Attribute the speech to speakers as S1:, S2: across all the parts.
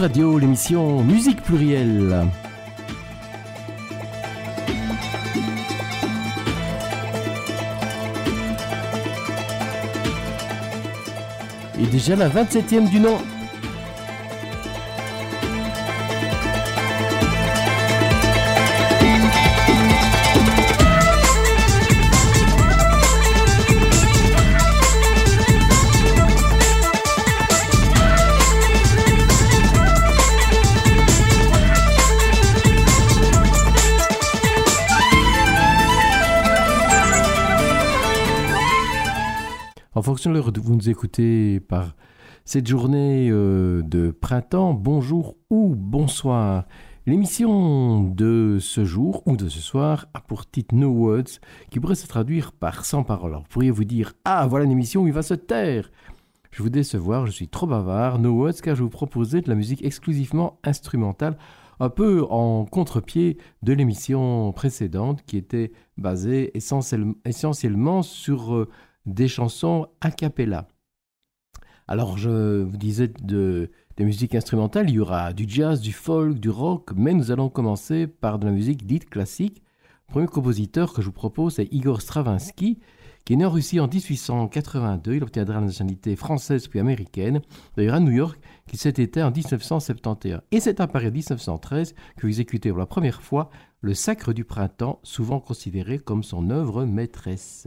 S1: Radio, l'émission Musique plurielle. Et déjà la 27e du nom. Fonction de l'heure vous nous écoutez par cette journée euh, de printemps, bonjour ou bonsoir. L'émission de ce jour ou de ce soir a pour titre No Words, qui pourrait se traduire par sans parole. Alors, vous pourriez vous dire Ah, voilà une émission où il va se taire Je vous décevoir, je suis trop bavard. No Words, car je vous proposais de la musique exclusivement instrumentale, un peu en contre-pied de l'émission précédente qui était basée essentiellement sur. Des chansons a cappella. Alors, je vous disais de, des musiques instrumentales, il y aura du jazz, du folk, du rock, mais nous allons commencer par de la musique dite classique. Le premier compositeur que je vous propose, c'est Igor Stravinsky, qui est né en Russie en 1882. Il obtiendra la nationalité française puis américaine, d'ailleurs à New York, qui s'est été en 1971. Et c'est à Paris 1913 que vous exécutez pour la première fois le Sacre du Printemps, souvent considéré comme son œuvre maîtresse.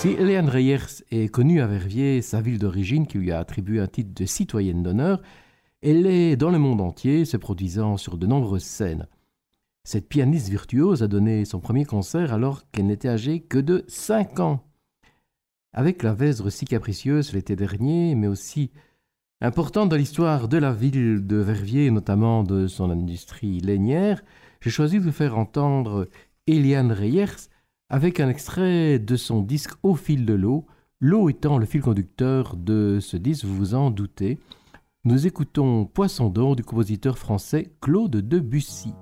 S1: Si Hélène Reyers est connue à Verviers, sa ville d'origine, qui lui a attribué un titre de citoyenne d'honneur, elle est dans le monde entier, se produisant sur de nombreuses scènes. Cette pianiste virtuose a donné son premier concert alors qu'elle n'était âgée que de 5 ans. Avec la Vèzre si capricieuse l'été dernier, mais aussi importante dans l'histoire de la ville de Verviers, notamment de son industrie lainière, j'ai choisi de vous faire entendre Eliane Reyers avec un extrait de son disque Au fil de l'eau, l'eau étant le fil conducteur de ce disque, vous vous en doutez. Nous écoutons Poisson d'or du compositeur français Claude Debussy.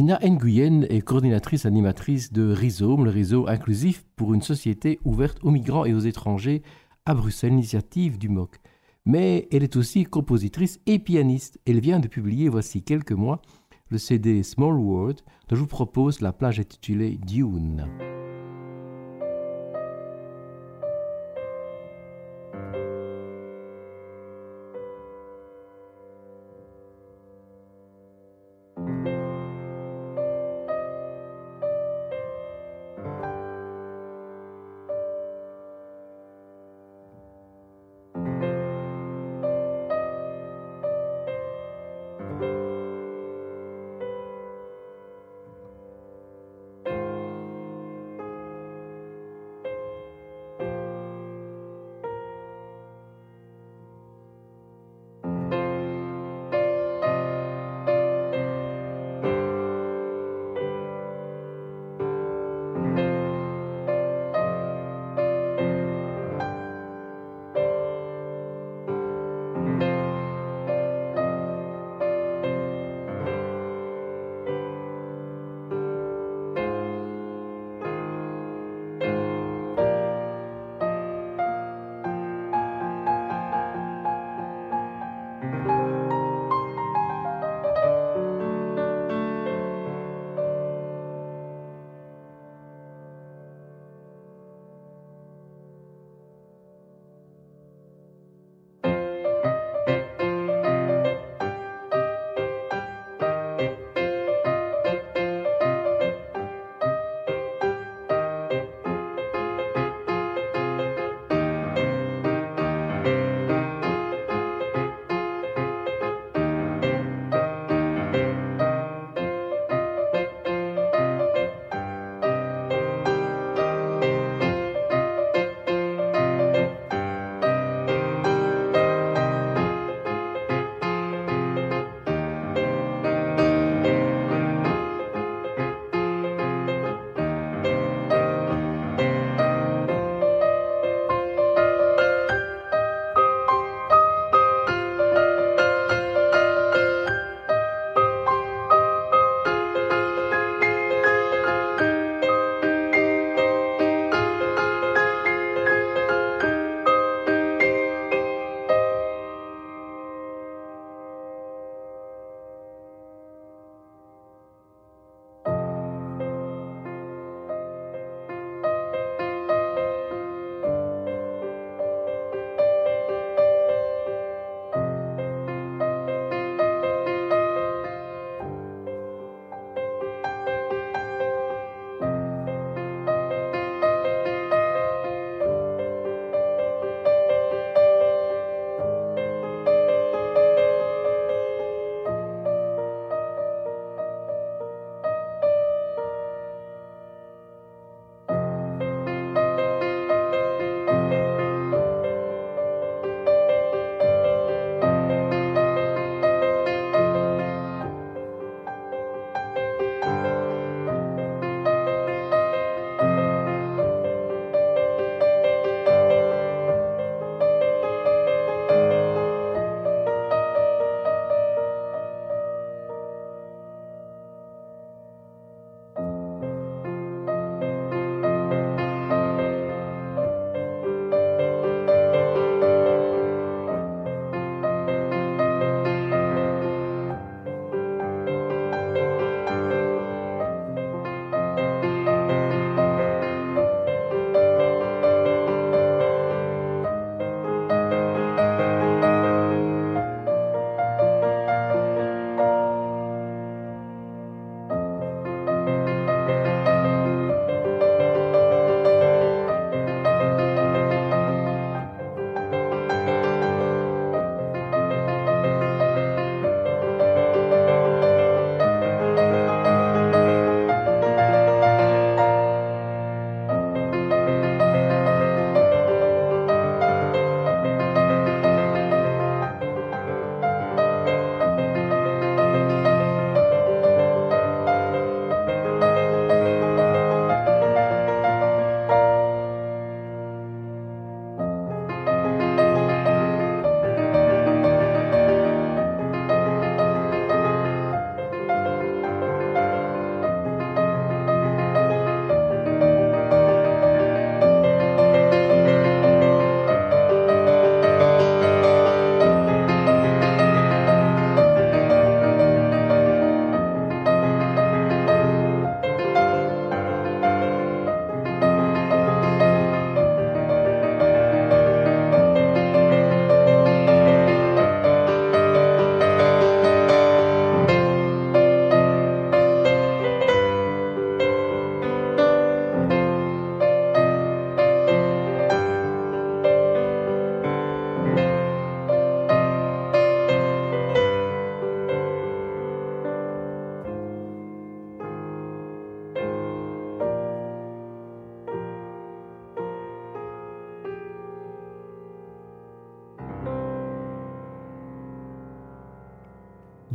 S1: Vina Nguyen est coordinatrice animatrice de Rhizome, le réseau inclusif pour une société ouverte aux migrants et aux étrangers à Bruxelles, initiative du MOC. Mais elle est aussi compositrice et pianiste. Elle vient de publier, voici quelques mois, le CD Small World, dont je vous propose la plage intitulée Dune.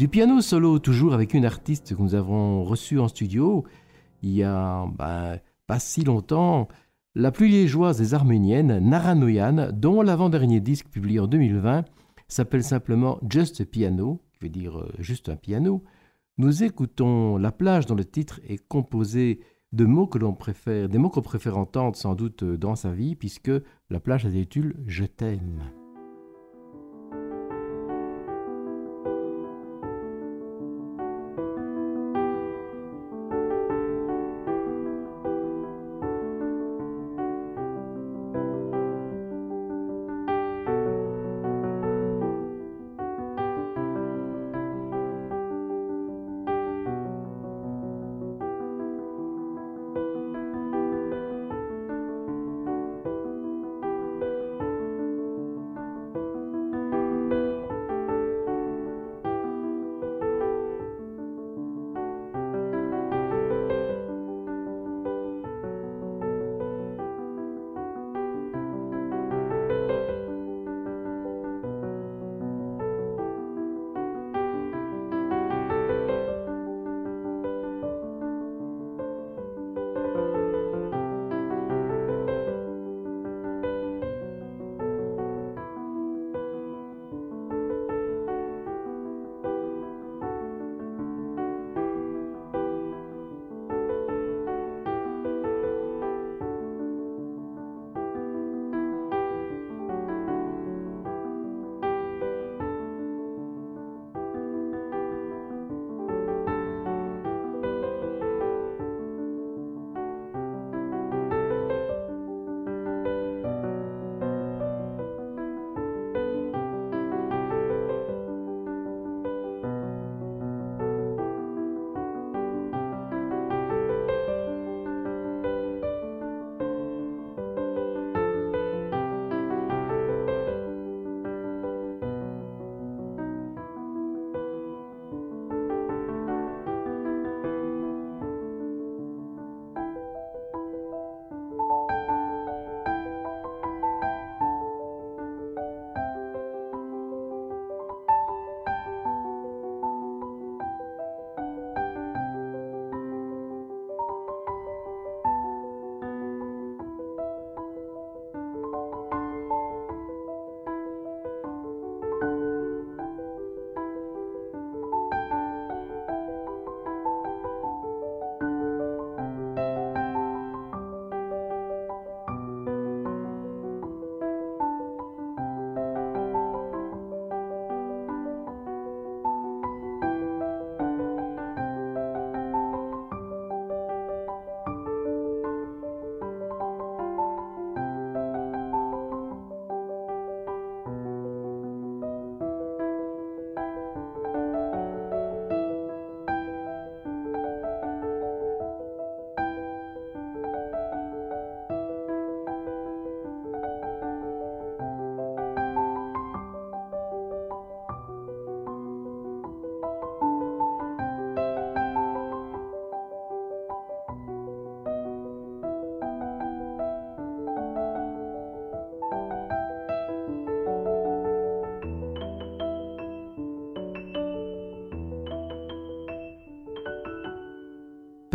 S1: Du piano solo, toujours avec une artiste que nous avons reçue en studio il y a ben, pas si longtemps, la plus liégeoise des arméniennes, Nara Noyan, dont l'avant-dernier disque publié en 2020 s'appelle simplement Just a Piano, qui veut dire euh, juste un piano. Nous écoutons La plage dont le titre est composé de mots que l'on préfère, des mots qu'on préfère entendre sans doute dans sa vie, puisque la plage des Je t'aime.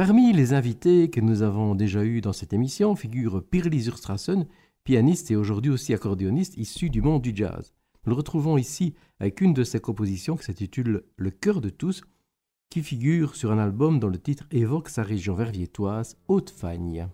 S1: Parmi les invités que nous avons déjà eus dans cette émission figure Pirli Zurstrassen, pianiste et aujourd'hui aussi accordéoniste issu du monde du jazz. Nous le retrouvons ici avec une de ses compositions qui s'intitule Le cœur de tous, qui figure sur un album dont le titre évoque sa région verviétoise, Haute-Fagne.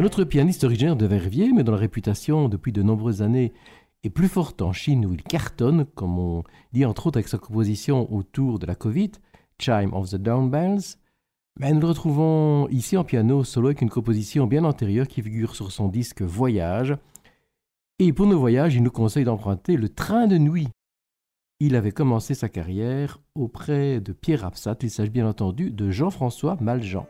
S1: Un autre pianiste originaire de Verviers, mais dont la réputation depuis de nombreuses années est plus forte en Chine où il cartonne, comme on dit entre autres avec sa composition autour de la Covid, Chime of the Down Bells. Mais nous le retrouvons ici en piano solo avec une composition bien antérieure qui figure sur son disque Voyage. Et pour nos voyages, il nous conseille d'emprunter le train de nuit. Il avait commencé sa carrière auprès de Pierre Absat, il s'agit bien entendu de Jean-François Maljean.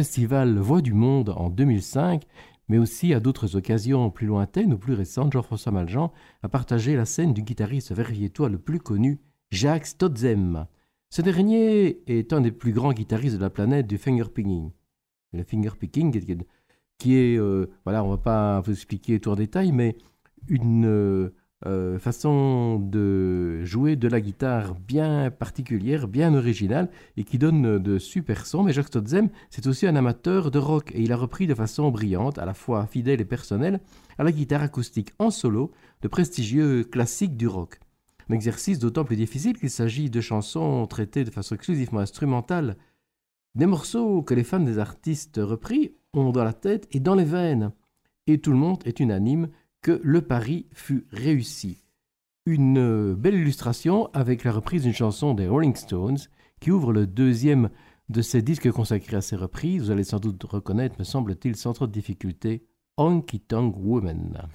S1: Festival Voix du Monde en 2005, mais aussi à d'autres occasions plus lointaines ou plus récentes, Jean-François Maljean a partagé la scène du guitariste verviétois le plus connu, Jacques Stotzem. Ce dernier est un des plus grands guitaristes de la planète du fingerpicking. Le fingerpicking, qui est, euh, voilà, on va pas vous expliquer tout en détail, mais une euh, euh, façon de jouer de la guitare bien particulière, bien originale et qui donne de super sons. Mais Jacques Stotzem, c'est aussi un amateur de rock et il a repris de façon brillante, à la fois fidèle et personnelle, à la guitare acoustique en solo de prestigieux classiques du rock. Un exercice d'autant plus difficile qu'il s'agit de chansons traitées de façon exclusivement instrumentale, des morceaux que les fans des artistes repris ont dans la tête et dans les veines. Et tout le monde est unanime que le pari fut réussi. Une belle illustration avec la reprise d'une chanson des Rolling Stones qui ouvre le deuxième de ces disques consacrés à ces reprises. Vous allez sans doute reconnaître, me semble-t-il, sans trop de difficulté, Honky Tonk Woman.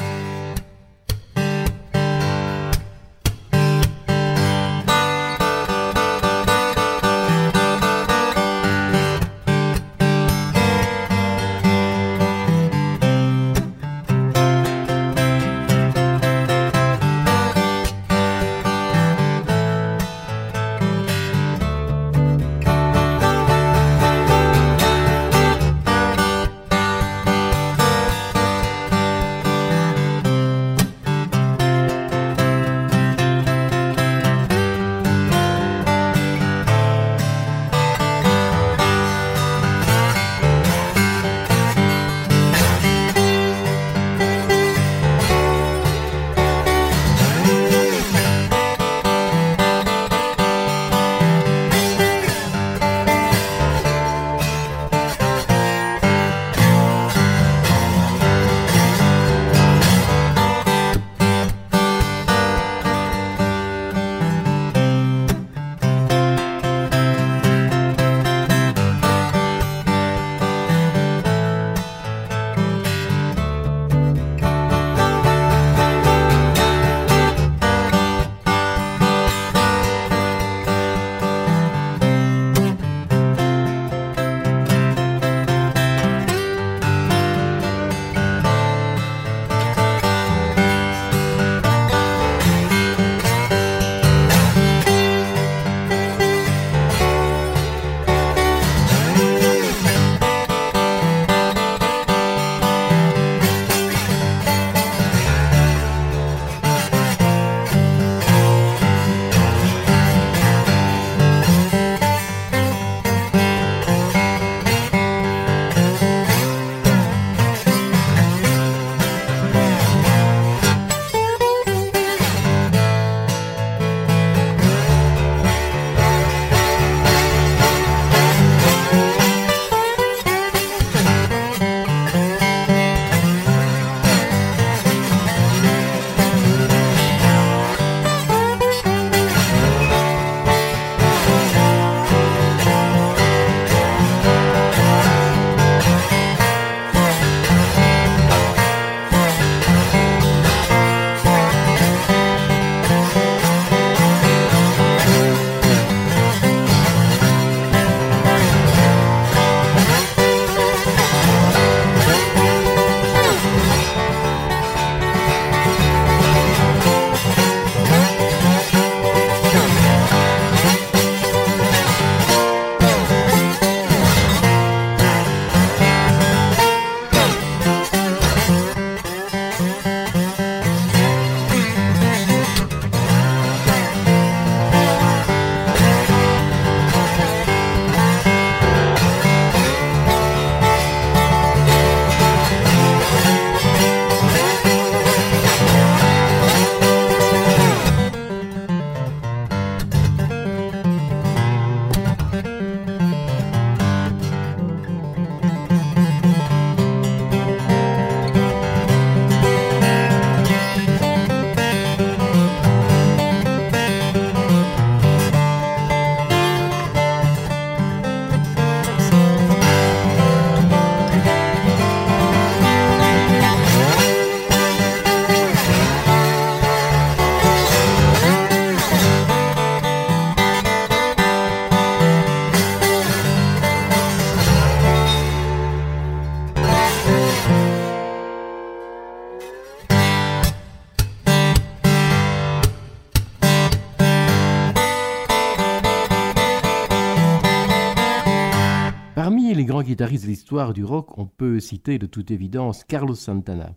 S1: Grands guitaristes de l'histoire du rock, on peut citer de toute évidence Carlos Santana.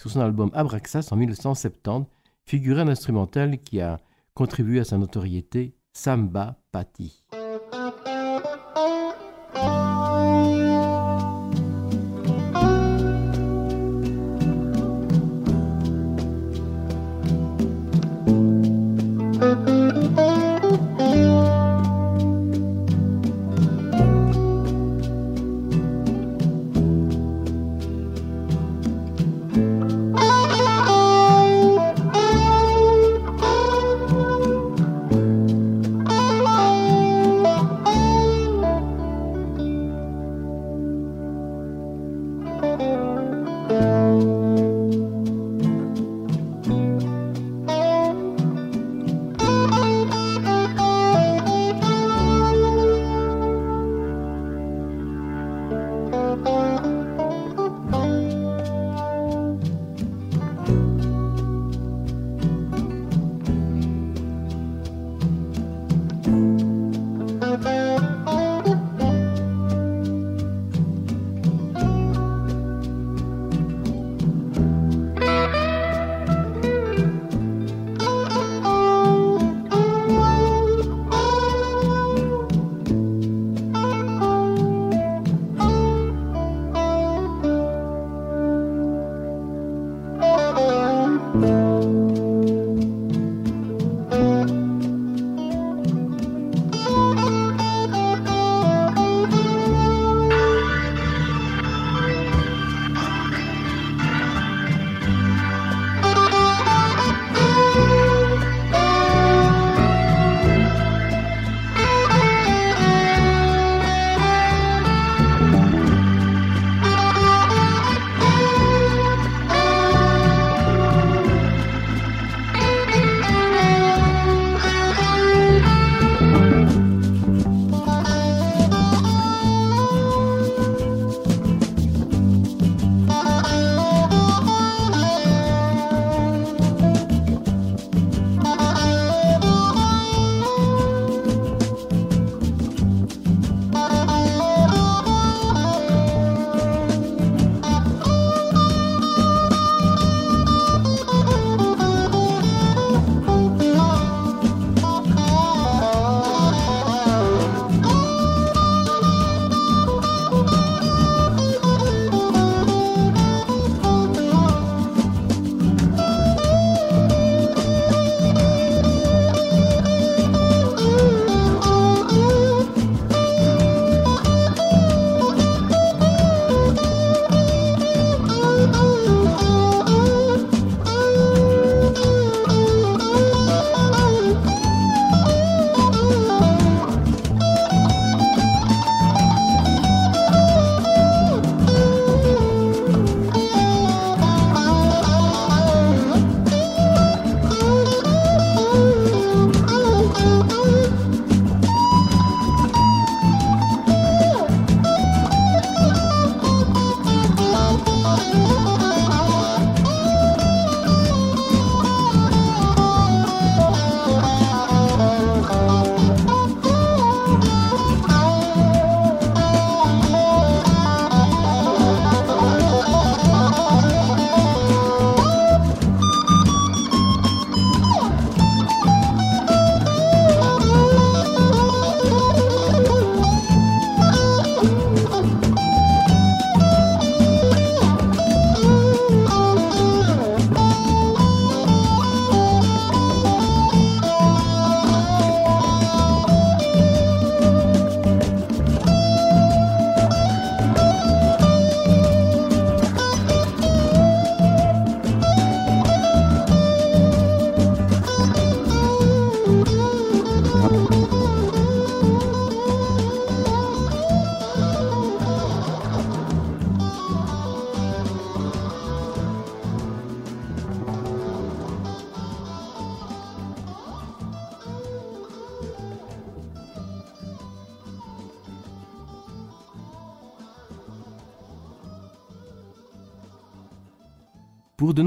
S1: Sur son album Abraxas en 1970, figurait un instrumental qui a contribué à sa notoriété, Samba Patti.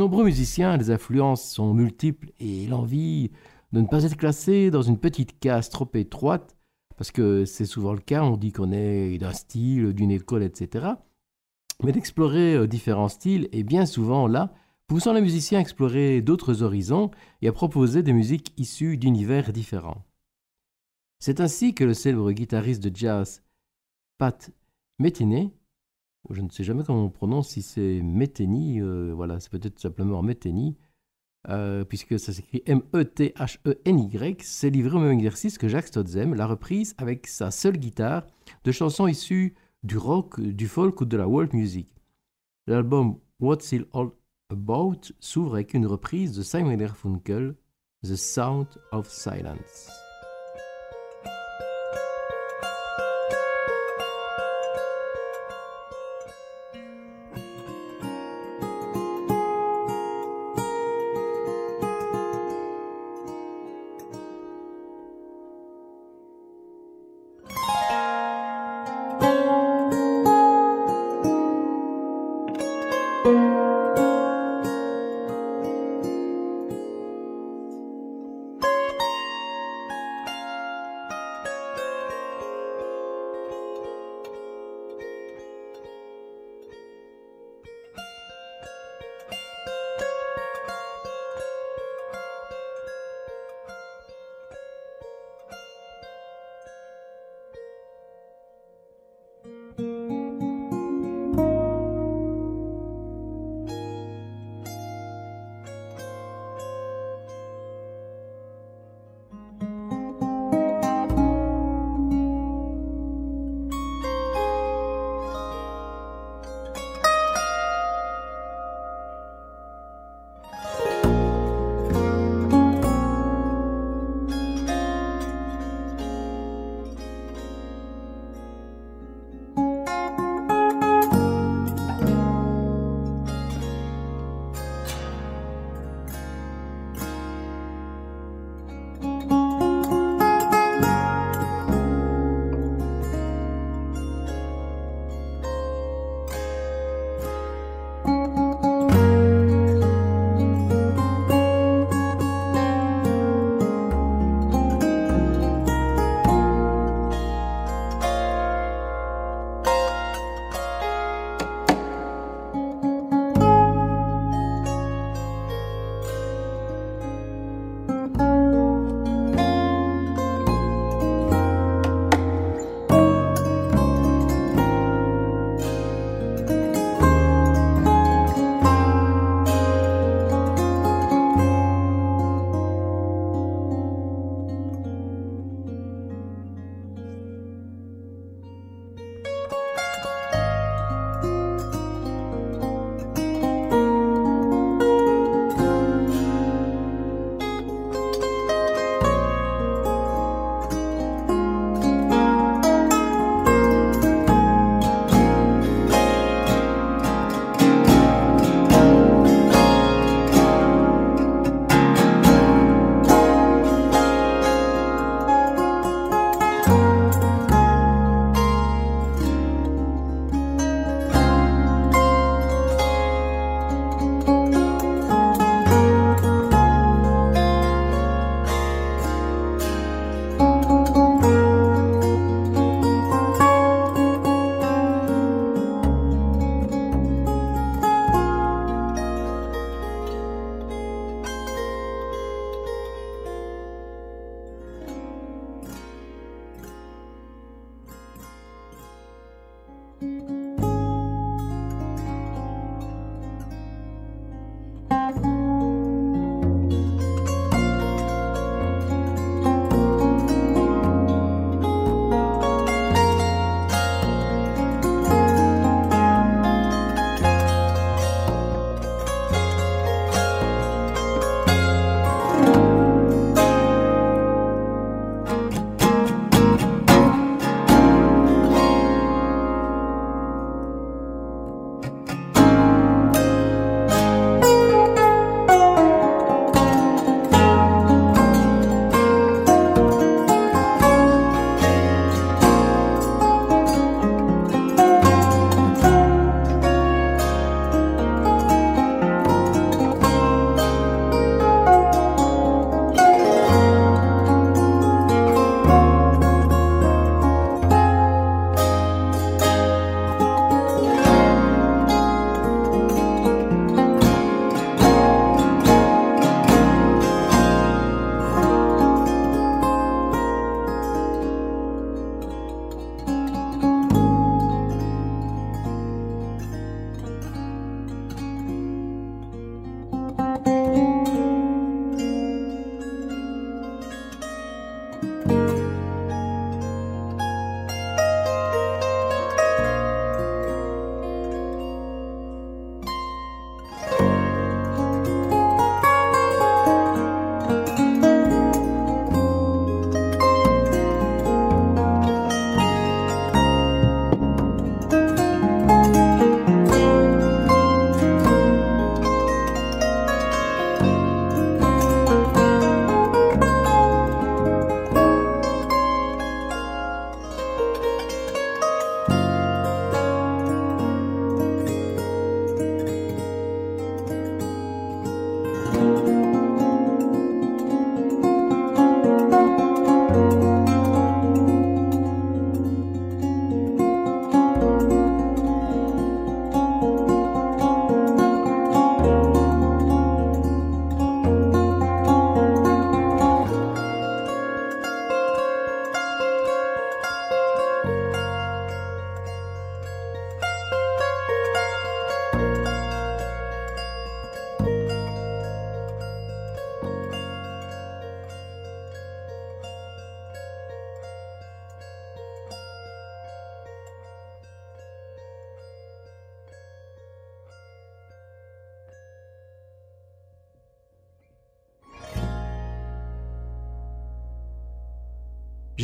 S1: Nombreux musiciens, les influences sont multiples et l'envie de ne pas être classé dans une petite case trop étroite parce que c'est souvent le cas, on dit qu'on est d'un style, d'une école, etc. Mais d'explorer euh, différents styles est bien souvent là, poussant les musiciens à explorer d'autres horizons et à proposer des musiques issues d'univers différents. C'est ainsi que le célèbre guitariste de jazz Pat Metheny, je ne sais jamais comment on prononce, si c'est Metheny, euh, voilà, c'est peut-être simplement Metheny, euh, puisque ça s'écrit M-E-T-H-E-N-Y, s'est livré au même exercice que Jacques Stotzem, la reprise avec sa seule guitare de chansons issues du rock, du folk ou de la world music. L'album What's It All About s'ouvre avec une reprise de Simon Garfunkel, The Sound of Silence.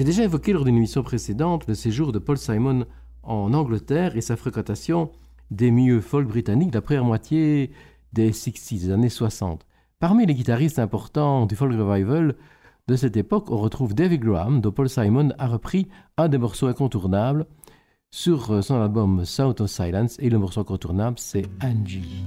S1: J'ai déjà évoqué lors d'une émission précédente le séjour de Paul Simon en Angleterre et sa fréquentation des milieux folk britanniques de la première moitié des 60 des années 60. Parmi les guitaristes importants du folk revival de cette époque, on retrouve David Graham, dont Paul Simon a repris un des morceaux incontournables sur son album South of Silence, et le morceau incontournable, c'est Angie.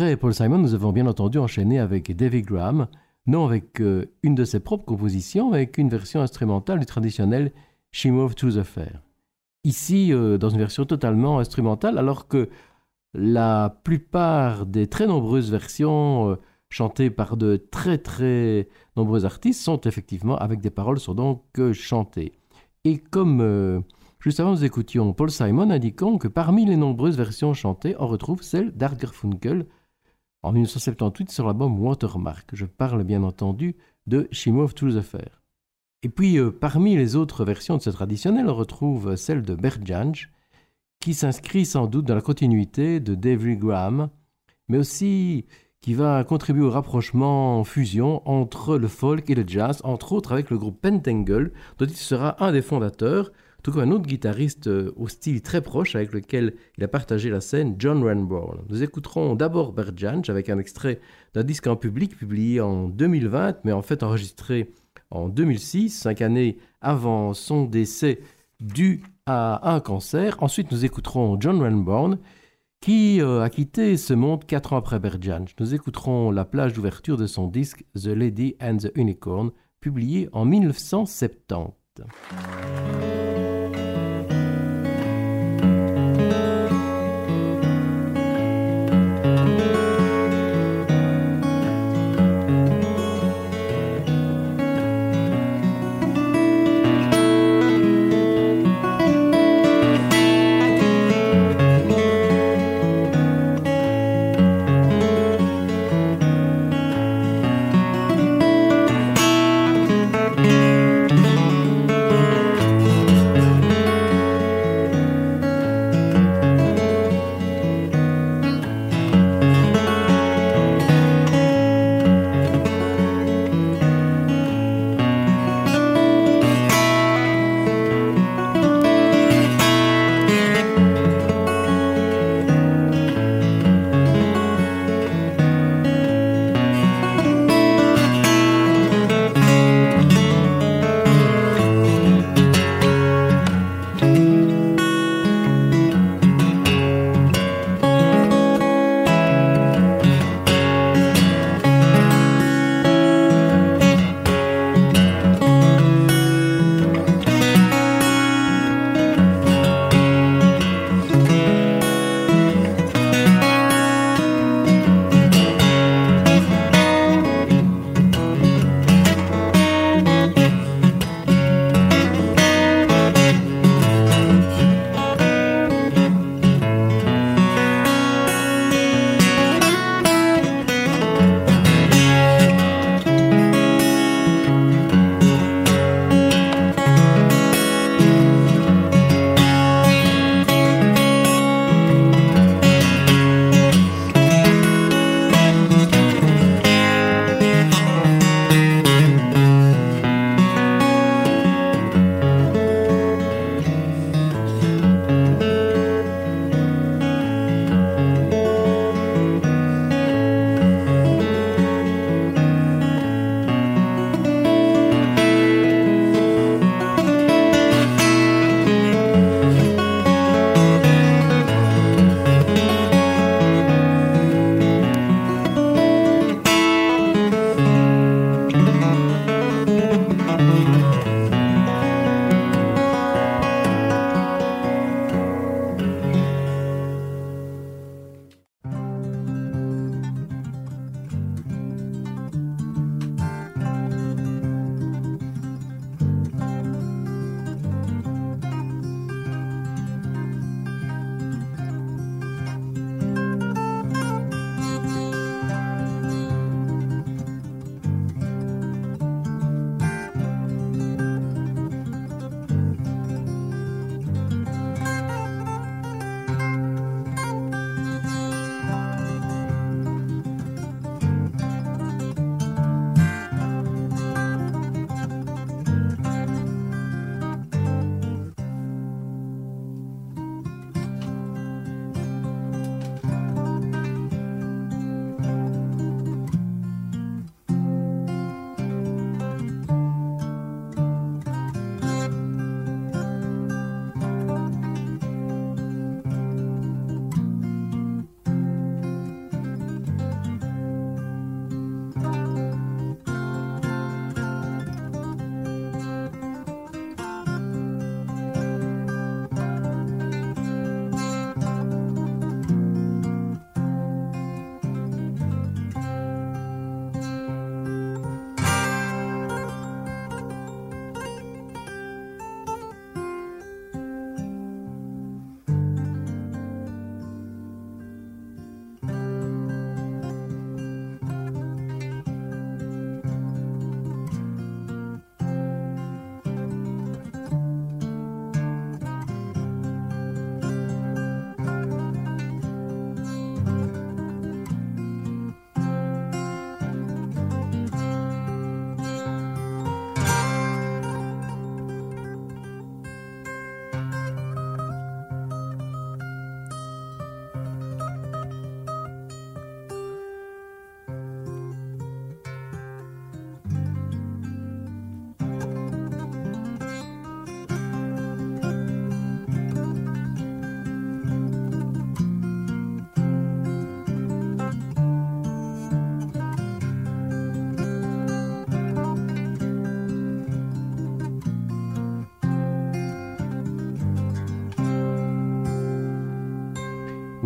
S1: Après Paul Simon, nous avons bien entendu enchaîné avec David Graham, non avec euh, une de ses propres compositions, mais avec une version instrumentale du traditionnel She Moved to the Fair. Ici, euh, dans une version totalement instrumentale, alors que la plupart des très nombreuses versions euh, chantées par de très très nombreux artistes sont effectivement avec des paroles, sont donc chantées. Et comme juste avant nous écoutions Paul Simon indiquant que parmi les nombreuses versions chantées, on retrouve celle d'Art Garfunkel, en 1978 sur l'album Watermark. Je parle bien entendu de She Moved to the Fair. Et puis, euh, parmi les autres versions de ce traditionnel, on retrouve celle de Bert Jansch, qui s'inscrit sans doute dans la continuité de David Graham, mais aussi qui va contribuer au rapprochement en fusion entre le folk et le jazz, entre autres avec le groupe Pentangle, dont il sera un des fondateurs, tout comme un autre guitariste euh, au style très proche avec lequel il a partagé la scène, John Renbourn. Nous écouterons d'abord Bert Jansch avec un extrait d'un disque en public publié en 2020, mais en fait enregistré en 2006, cinq années avant son décès dû à un cancer. Ensuite, nous écouterons John Renbourn qui euh, a quitté ce monde quatre ans après Bert Jansch. Nous écouterons la plage d'ouverture de son disque The Lady and the Unicorn, publié en 1970.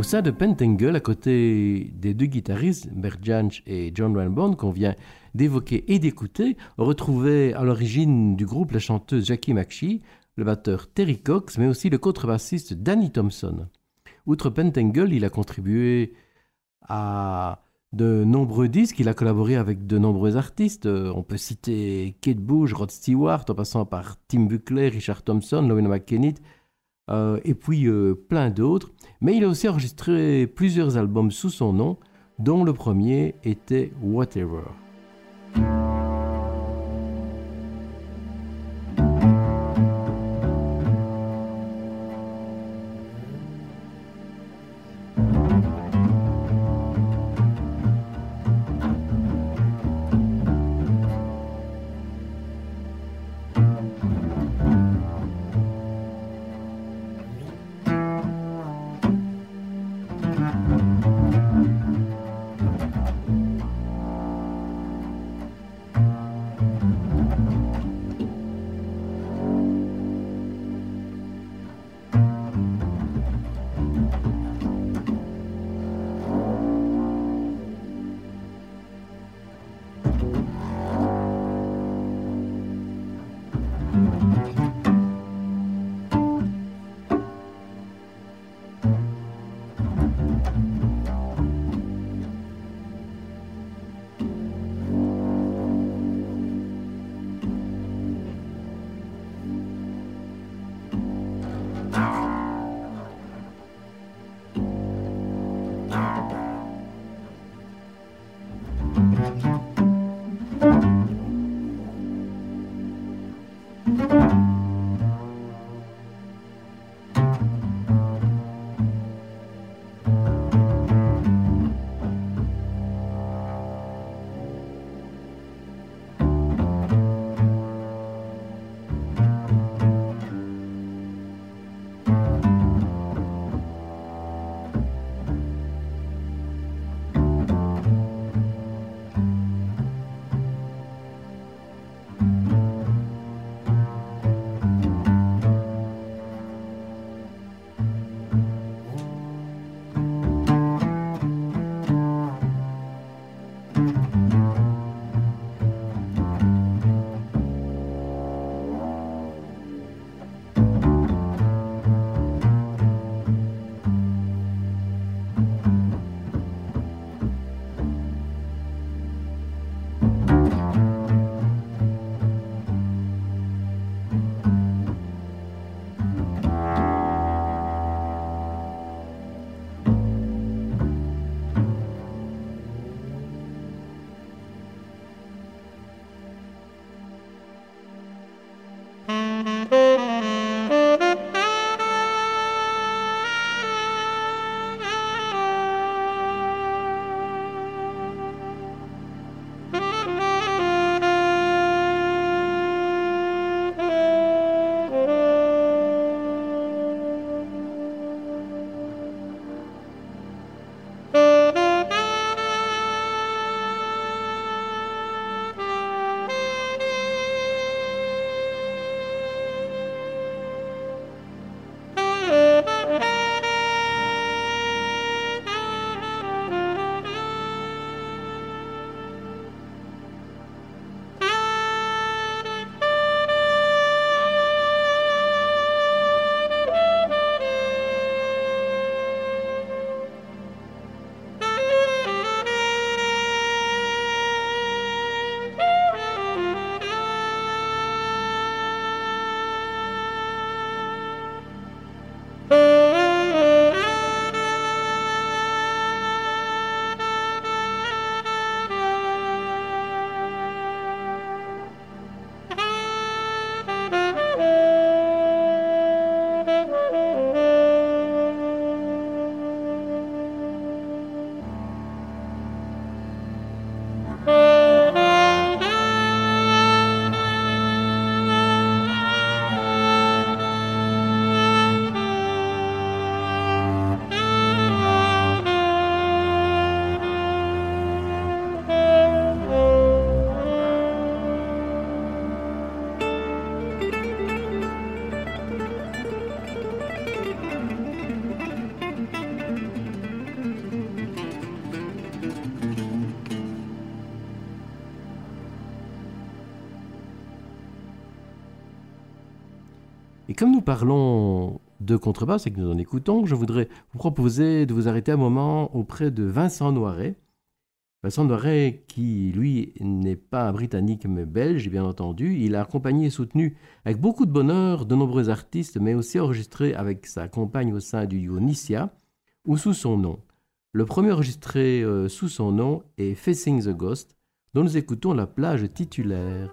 S1: Sein de Pentangle, à côté des deux guitaristes, Bert Jansch et John Renbond, qu'on vient d'évoquer et d'écouter, on retrouvait à l'origine du groupe la chanteuse Jackie McShee, le batteur Terry Cox, mais aussi le contrebassiste Danny Thompson. Outre Pentangle, il a contribué à de nombreux disques, il a collaboré avec de nombreux artistes. On peut citer Kate Bush, Rod Stewart, en passant par Tim Buckley, Richard Thompson, Lowen McKennitt, euh, et puis euh, plein d'autres. Mais il a aussi enregistré plusieurs albums sous son nom, dont le premier était Whatever. Parlons de contrebasse et que nous en écoutons, je voudrais vous proposer de vous arrêter un moment auprès de Vincent Noiret. Vincent Noiret, qui lui n'est pas Britannique mais belge, bien entendu, il a accompagné et soutenu avec beaucoup de bonheur de nombreux artistes, mais aussi enregistré avec sa compagne au sein du duo Nicia ou sous son nom. Le premier enregistré euh, sous son nom est Facing the Ghost, dont nous écoutons la plage titulaire.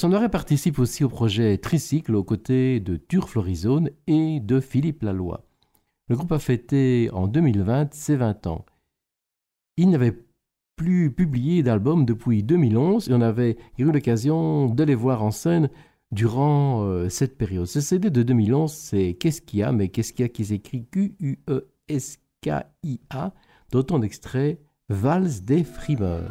S1: Sonore participe aussi au projet Tricycle aux côtés de Tur Florizone et de Philippe Laloy. Le groupe a fêté en 2020 ses 20 ans. Il n'avait plus publié d'album depuis 2011 et on avait eu l'occasion de les voir en scène durant euh, cette période. Ce CD de 2011, c'est Qu'est-ce qu'il y a? Mais qu'est-ce qu'il y a qui s'écrit Q-U-E-S-K-I-A, d'autant d'extraits Valse des frimeurs.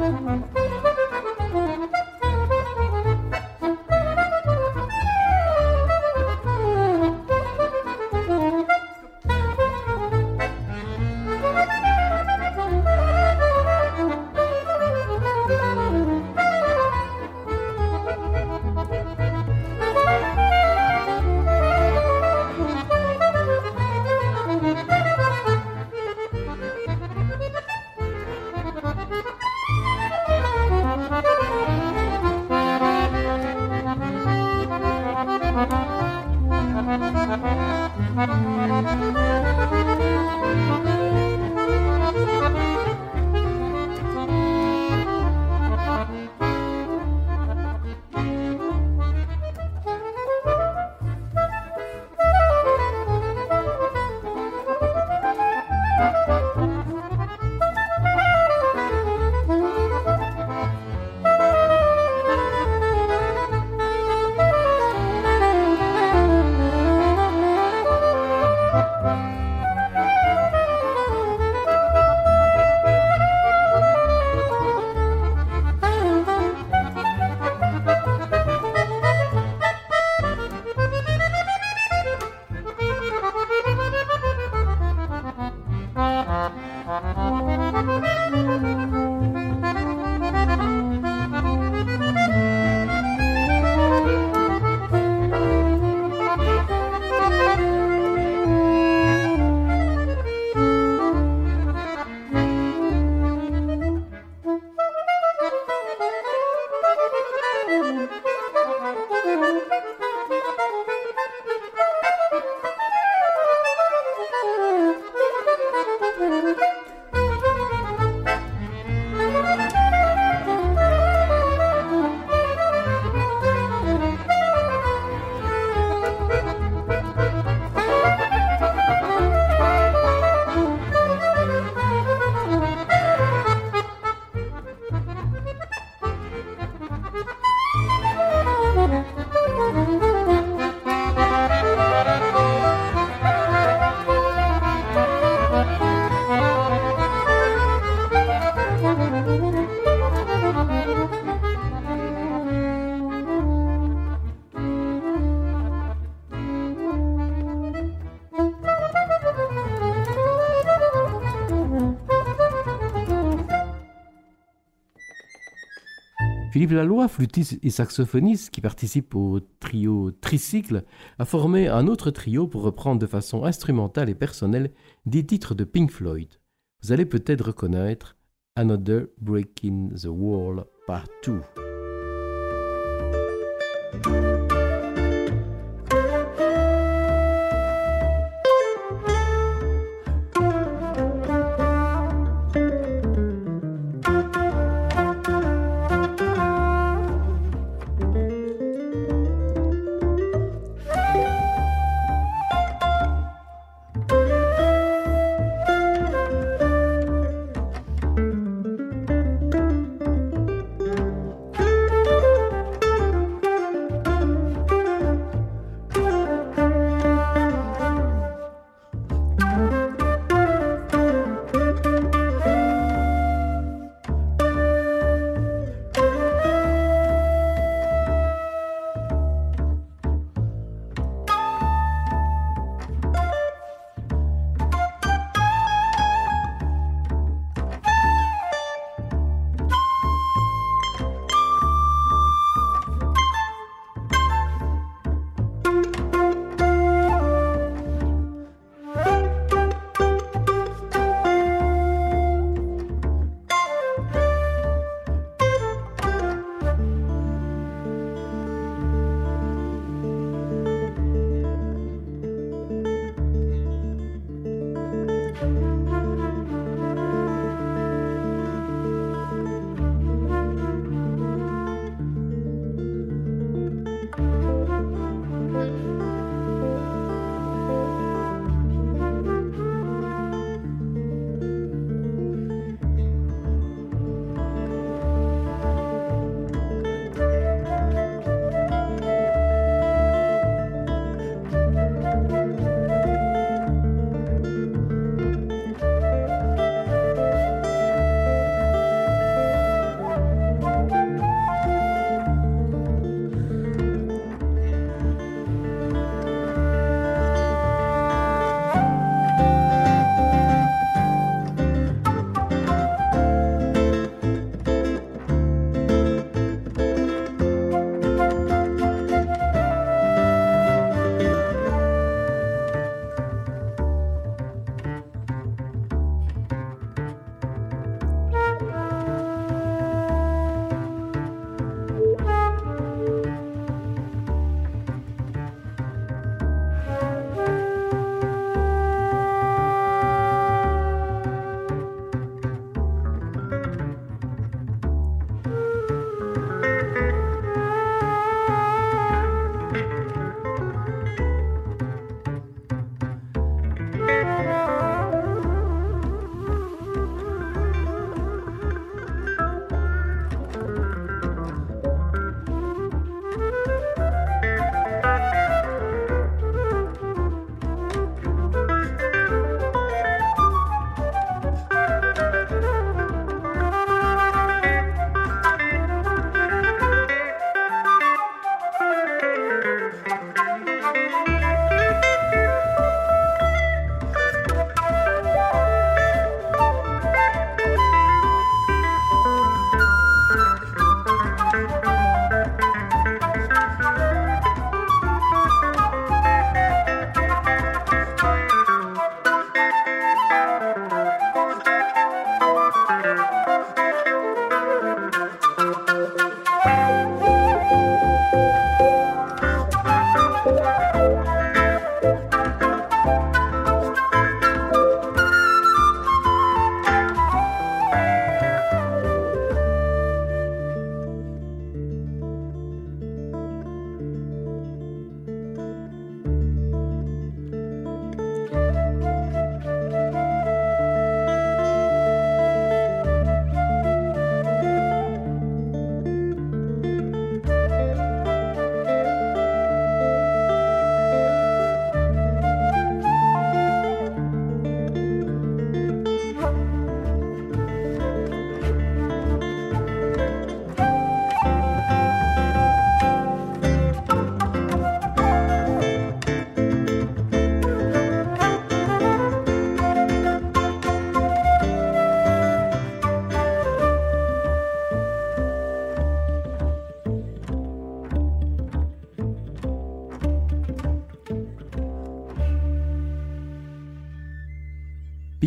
S1: Mm-hmm. Thank you. Philippe Laloy, flûtiste et saxophoniste qui participe au trio Tricycle, a formé un autre trio pour reprendre de façon instrumentale et personnelle des titres de Pink Floyd. Vous allez peut-être reconnaître Another Breaking the Wall Part 2.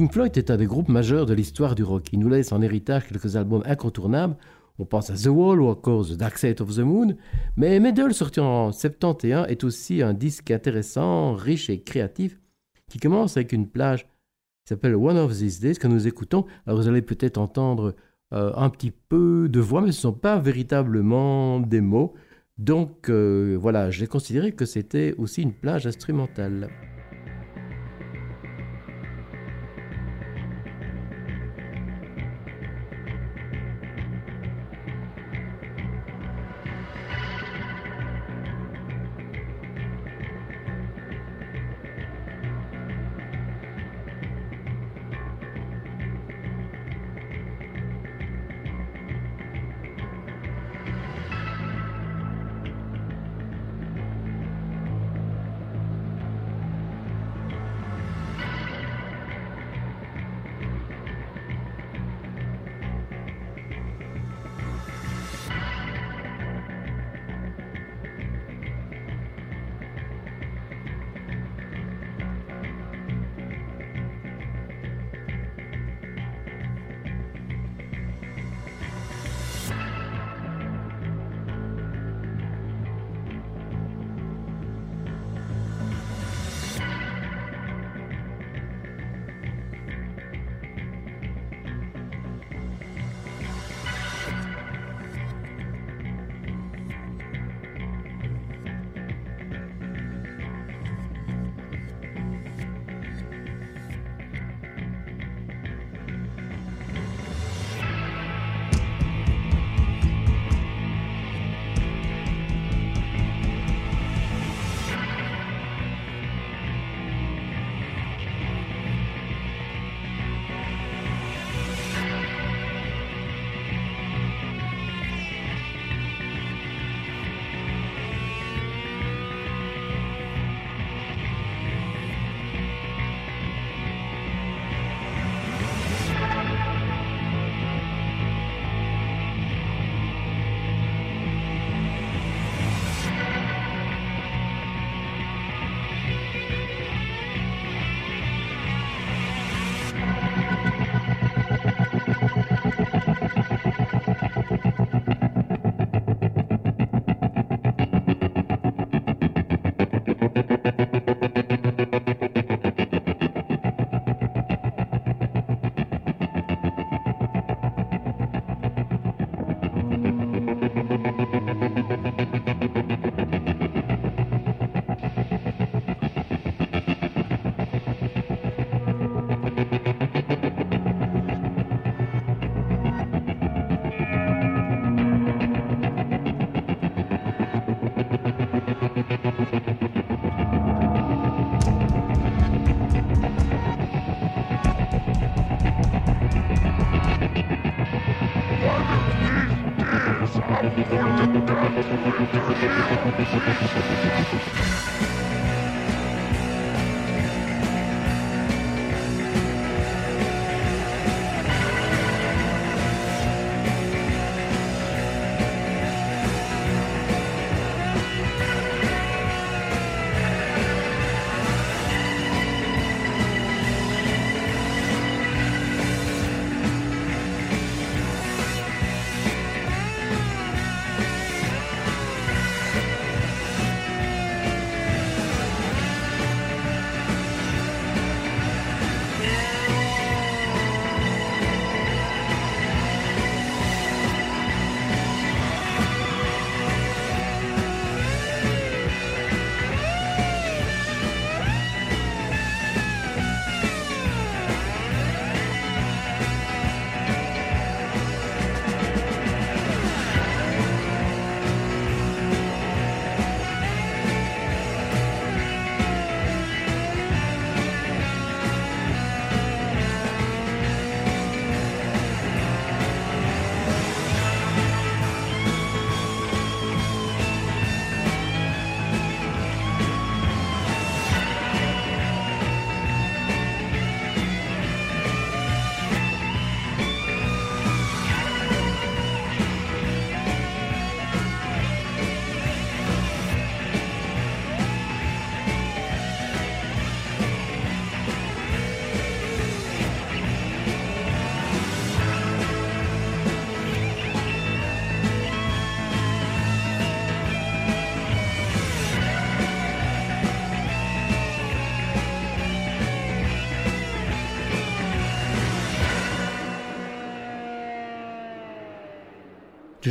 S1: Pink Floyd est un des groupes majeurs de l'histoire du rock. Il nous laisse en héritage quelques albums incontournables. On pense à The Wall ou encore The Dark Side of the Moon. Mais Medal, sorti en 71, est aussi un disque intéressant, riche et créatif, qui commence avec une plage qui s'appelle One of These Days que nous écoutons. Alors vous allez peut-être entendre euh, un petit peu de voix, mais ce ne sont pas véritablement des mots. Donc euh, voilà, j'ai considéré que c'était aussi une plage instrumentale.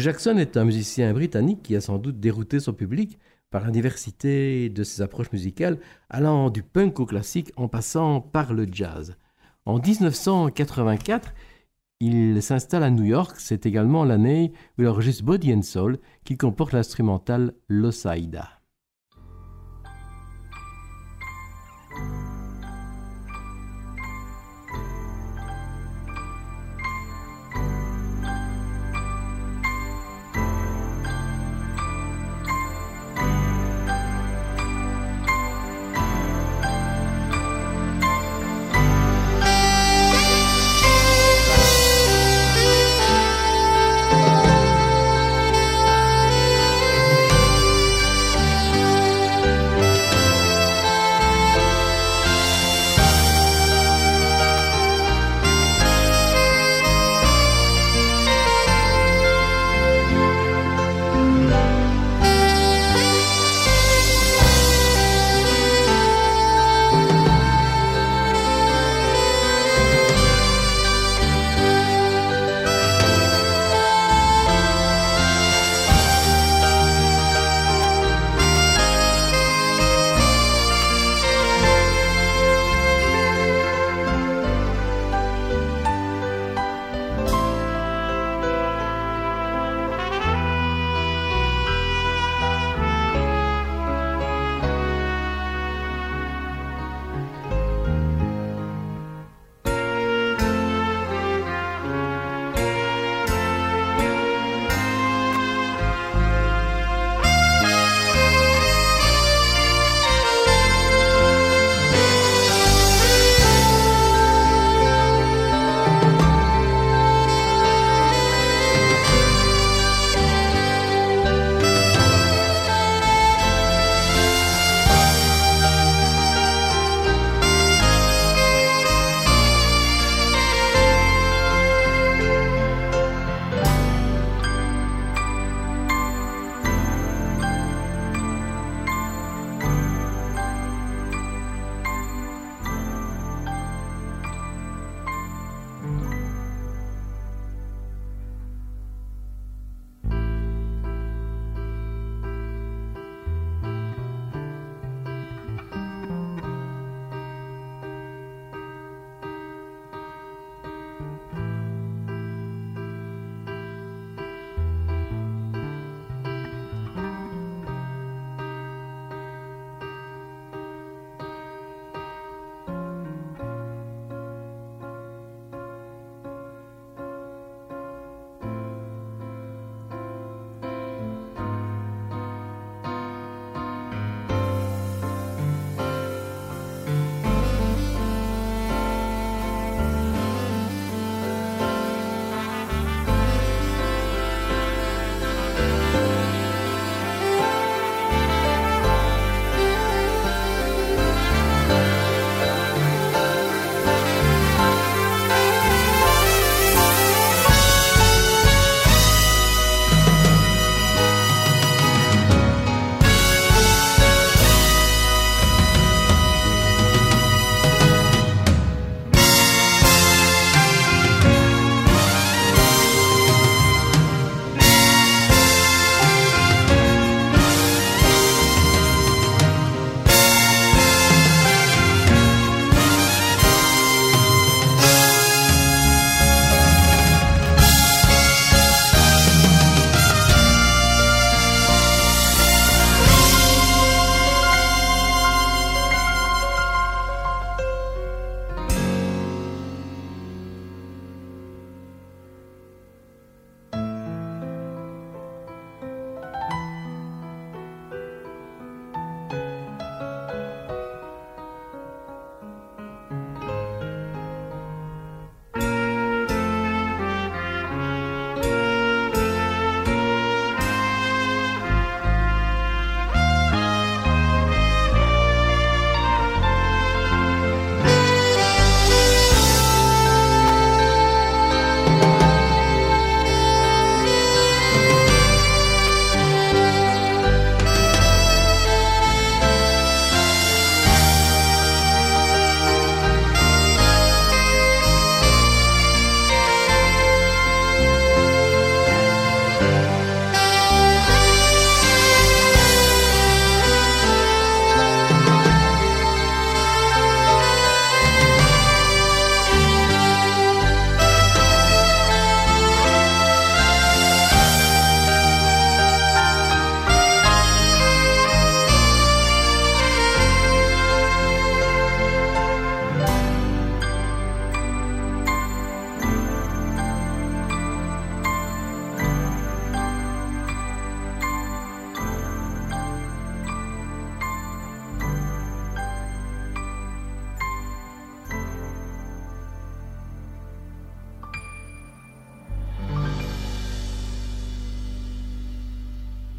S1: Jackson est un musicien britannique qui a sans doute dérouté son public par la diversité de ses approches musicales, allant du punk au classique en passant par le jazz. En 1984, il s'installe à New York. C'est également l'année où il enregistre Body and Soul, qui comporte l'instrumental Losaida.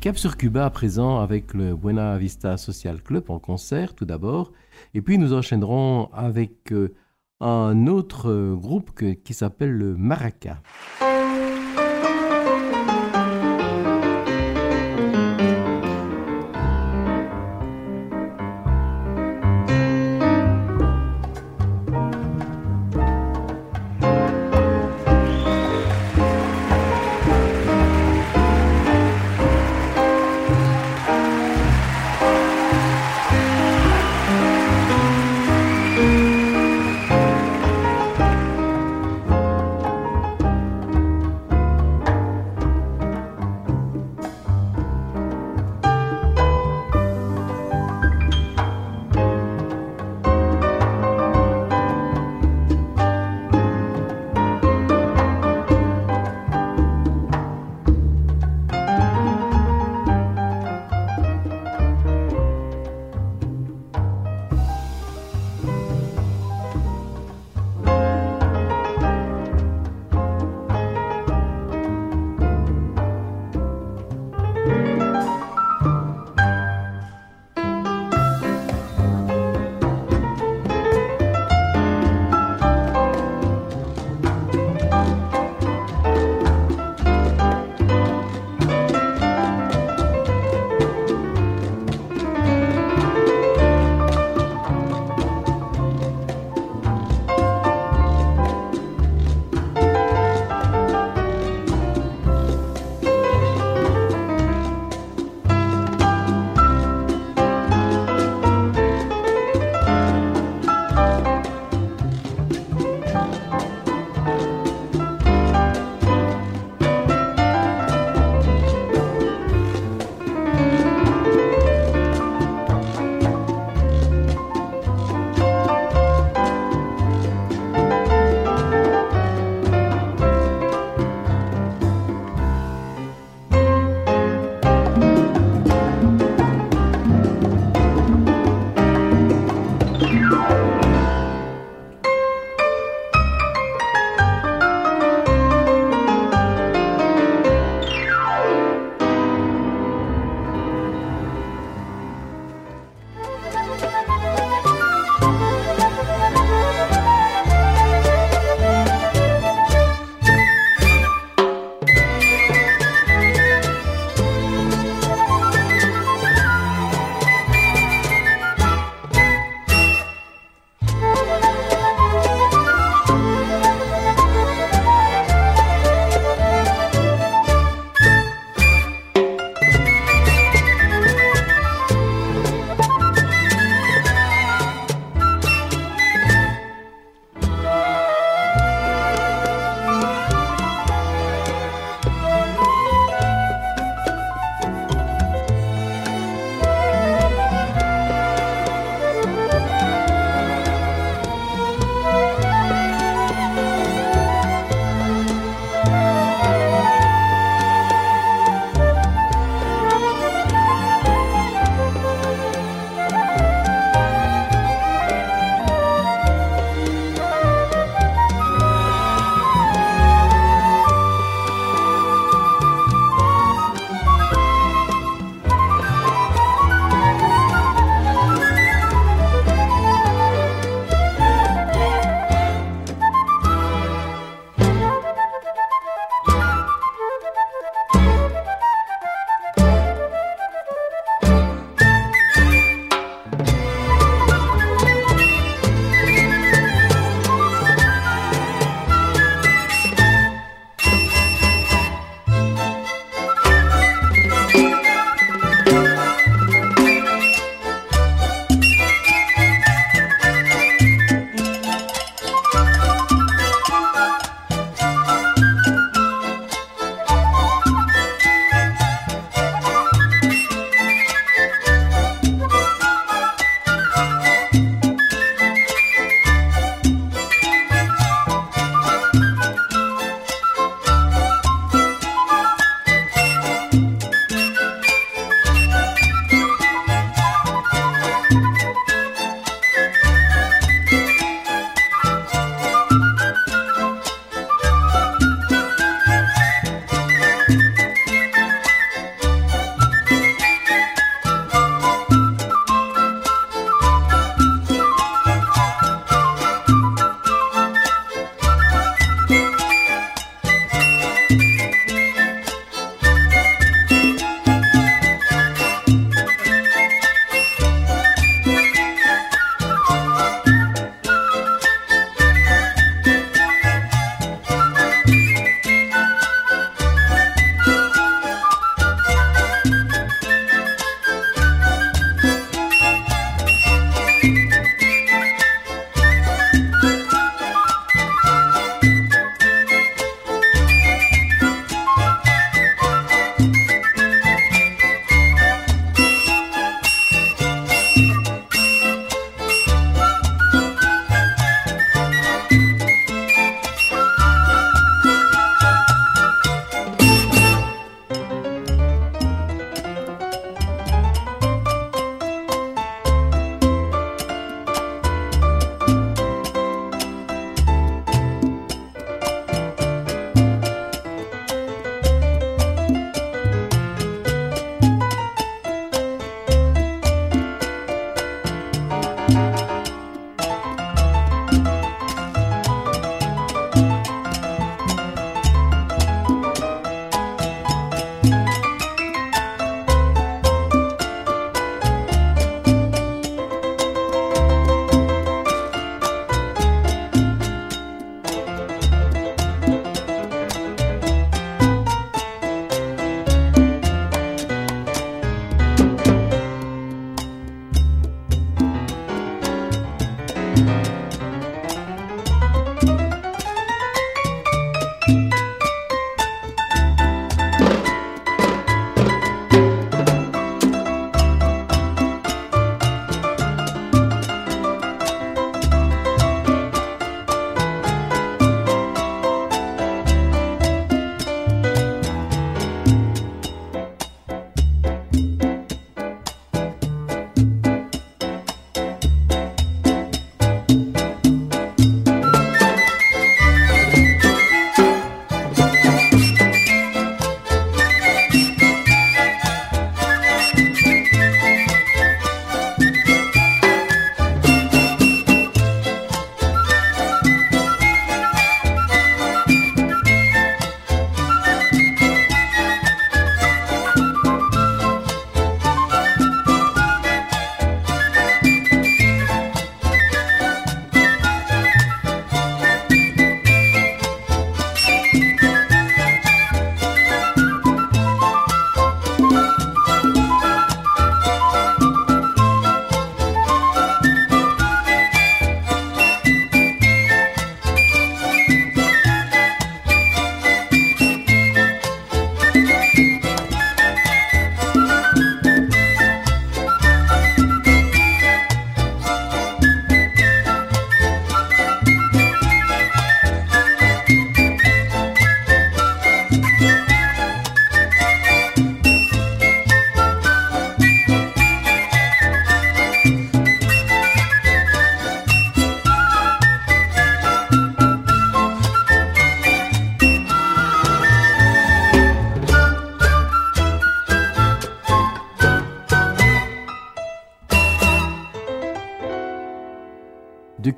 S1: Cap sur Cuba à présent avec le Buena Vista Social Club en concert tout d'abord. Et puis nous enchaînerons avec euh, un autre euh, groupe qui s'appelle le Maraca.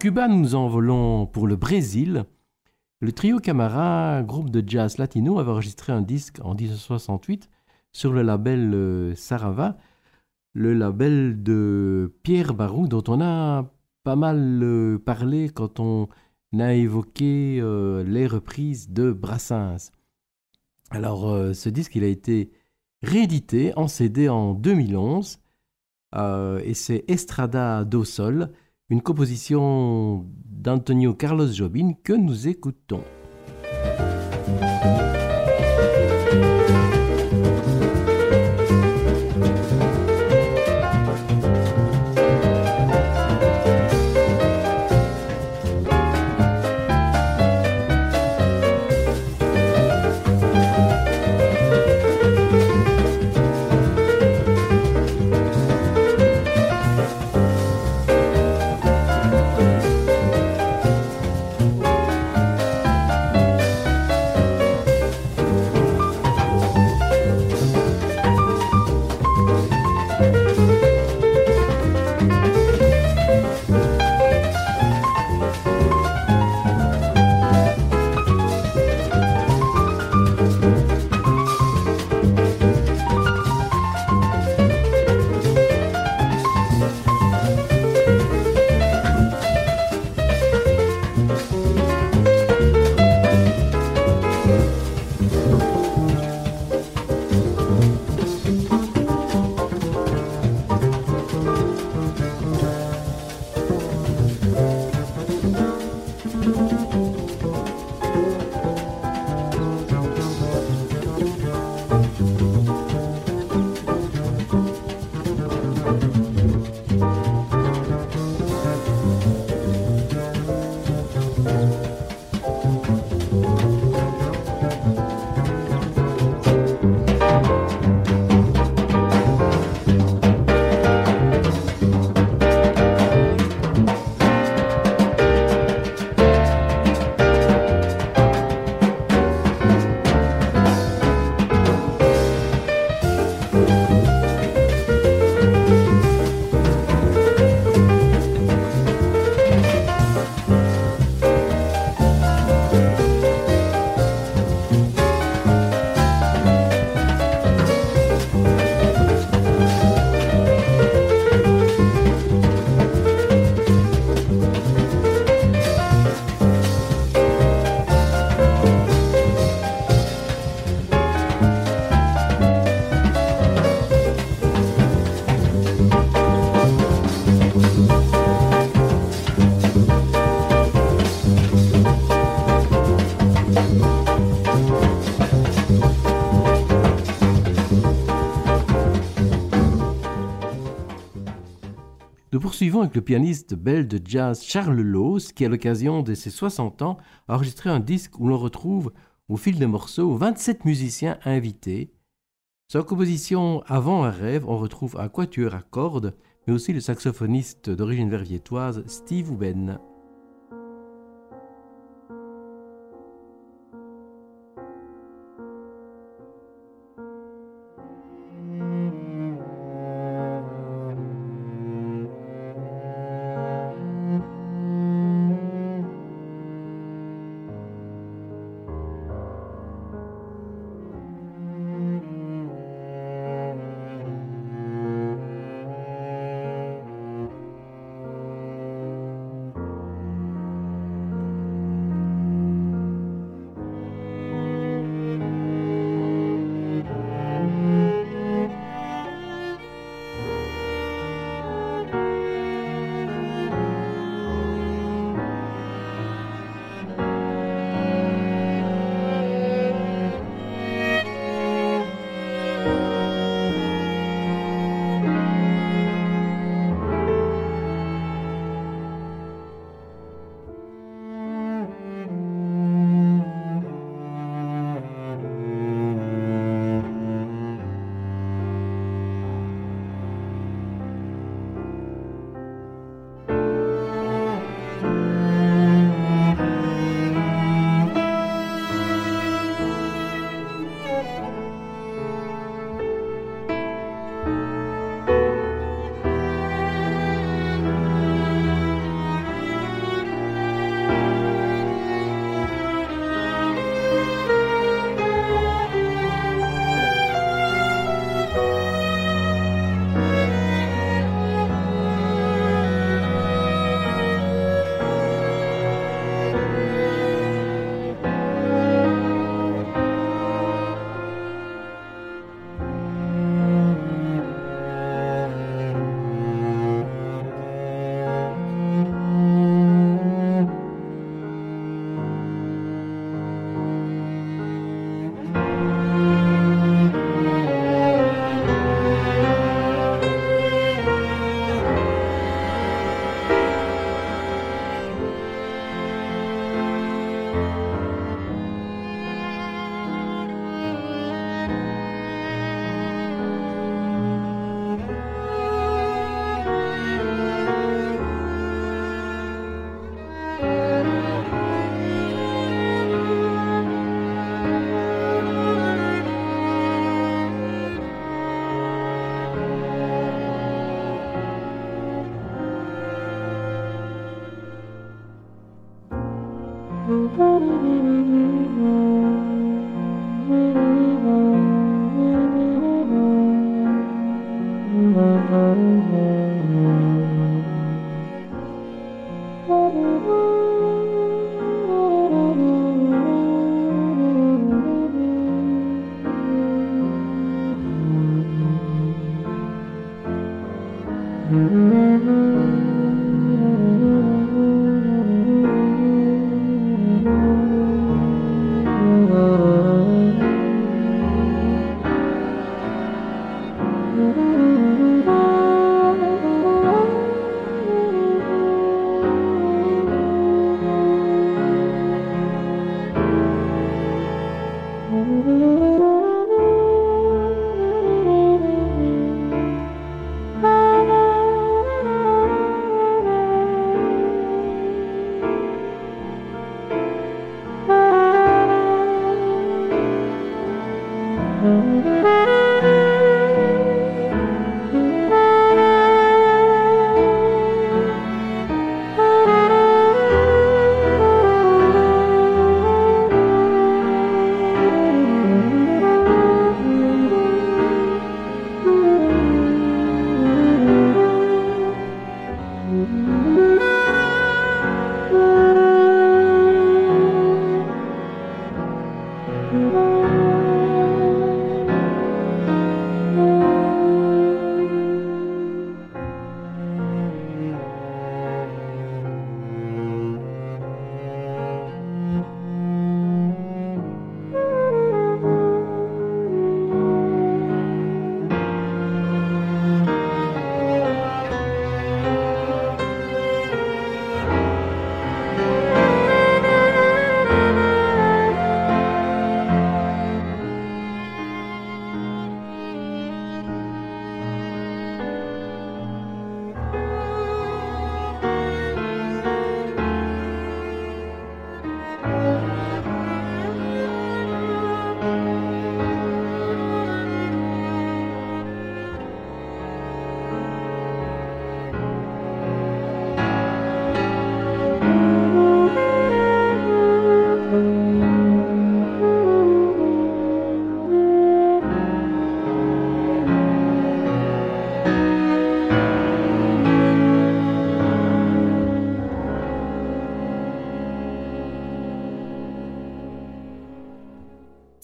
S1: Cuba, nous nous envolons pour le Brésil. Le trio Camara, groupe de jazz latino, avait enregistré un disque en 1968 sur le label euh, Sarava, le label de Pierre Barou, dont on a pas mal euh, parlé quand on a évoqué euh, les reprises de Brassens. Alors, ce disque, il a été réédité en CD en 2011, et c'est Estrada do Sol, une composition d'Antonio Carlos Jobim que nous écoutons. Poursuivons avec le pianiste belge de jazz Charles Loos, qui, à l'occasion de ses 60 ans, a enregistré un disque où l'on retrouve, au fil des morceaux, 27 musiciens invités. Sa composition Avant un rêve, on retrouve un quatuor à cordes, mais aussi le saxophoniste d'origine verviétoise Steve Ouben.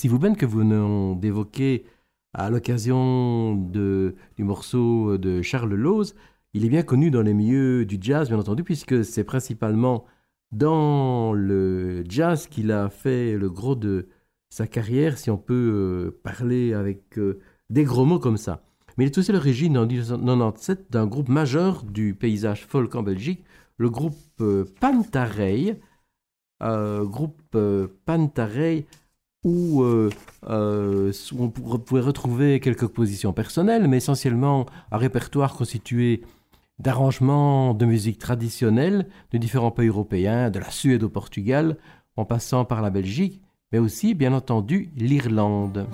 S1: Si vous ben que vous venez d'évoquer à l'occasion du morceau de Charles Lose, il est bien connu dans les milieux du jazz, bien entendu, puisque c'est principalement dans le jazz qu'il a fait le gros de sa carrière, si on peut euh, parler avec euh, des gros mots comme ça. Mais il est aussi l'origine en 1997 d'un groupe majeur du paysage folk en Belgique, le groupe euh, Pantarei. groupe Pantarei où euh, euh, on pouvait retrouver quelques positions personnelles, mais essentiellement un répertoire constitué d'arrangements de musique traditionnelle de différents pays européens, de la Suède au Portugal, en passant par la Belgique, mais aussi, bien entendu, l'Irlande.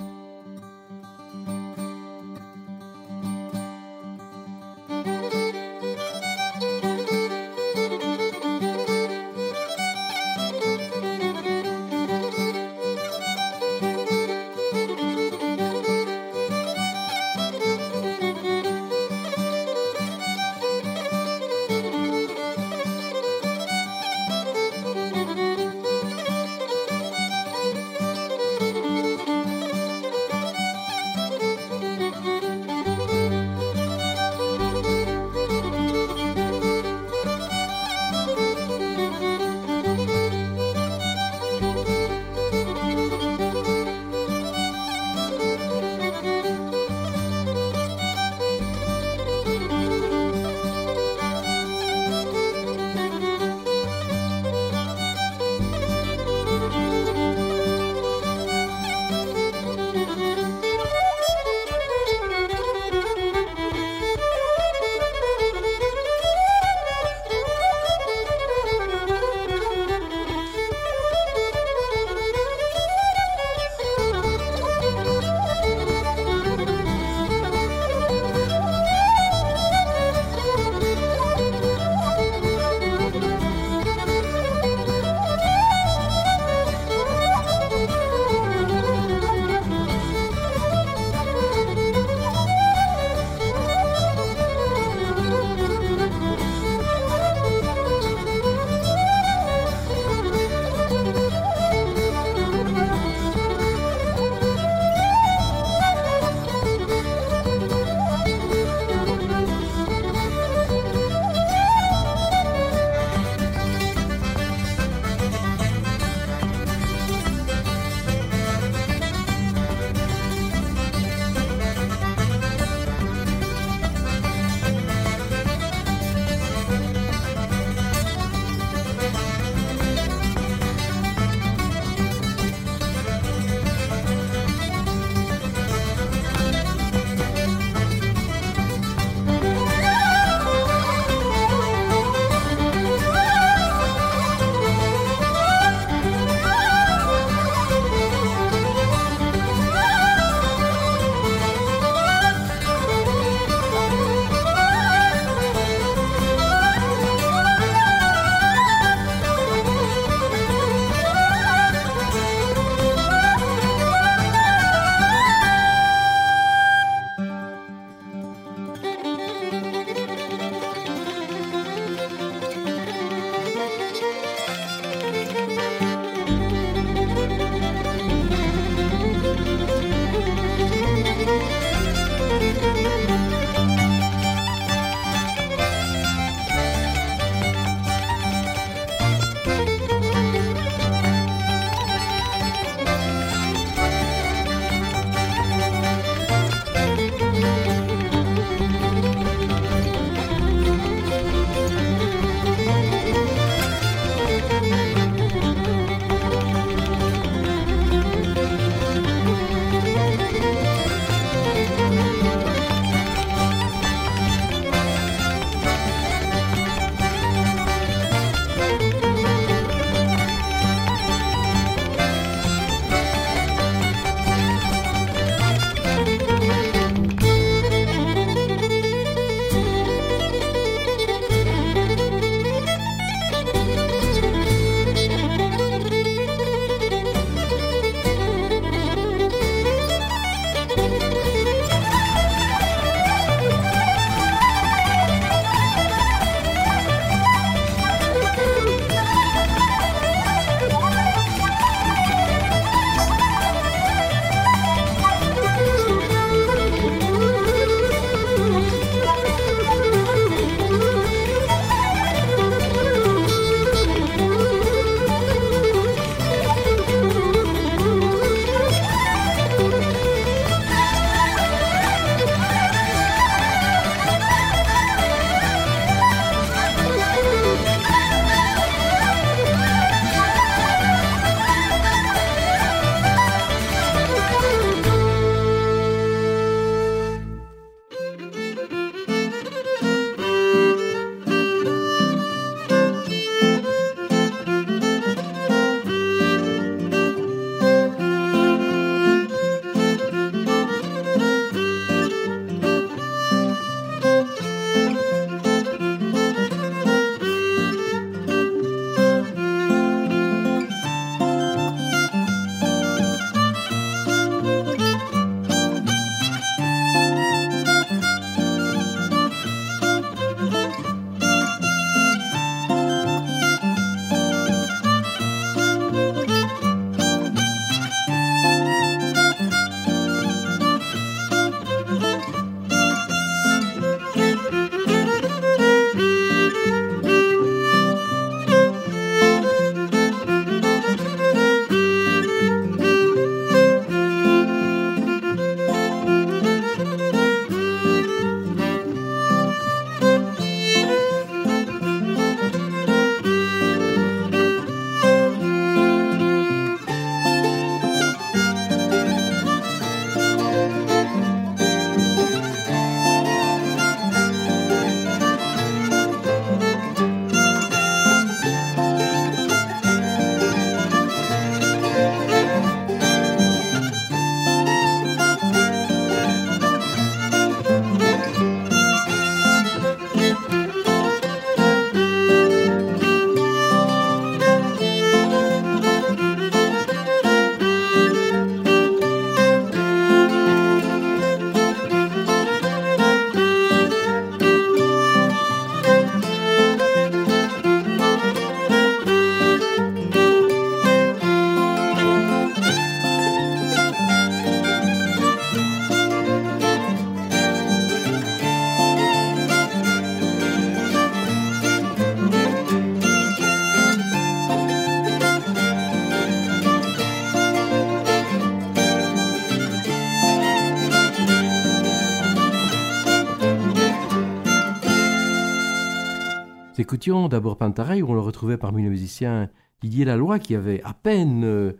S1: D'abord Pantaray, où on le retrouvait parmi les musiciens Didier Laloy, qui avait à peine euh,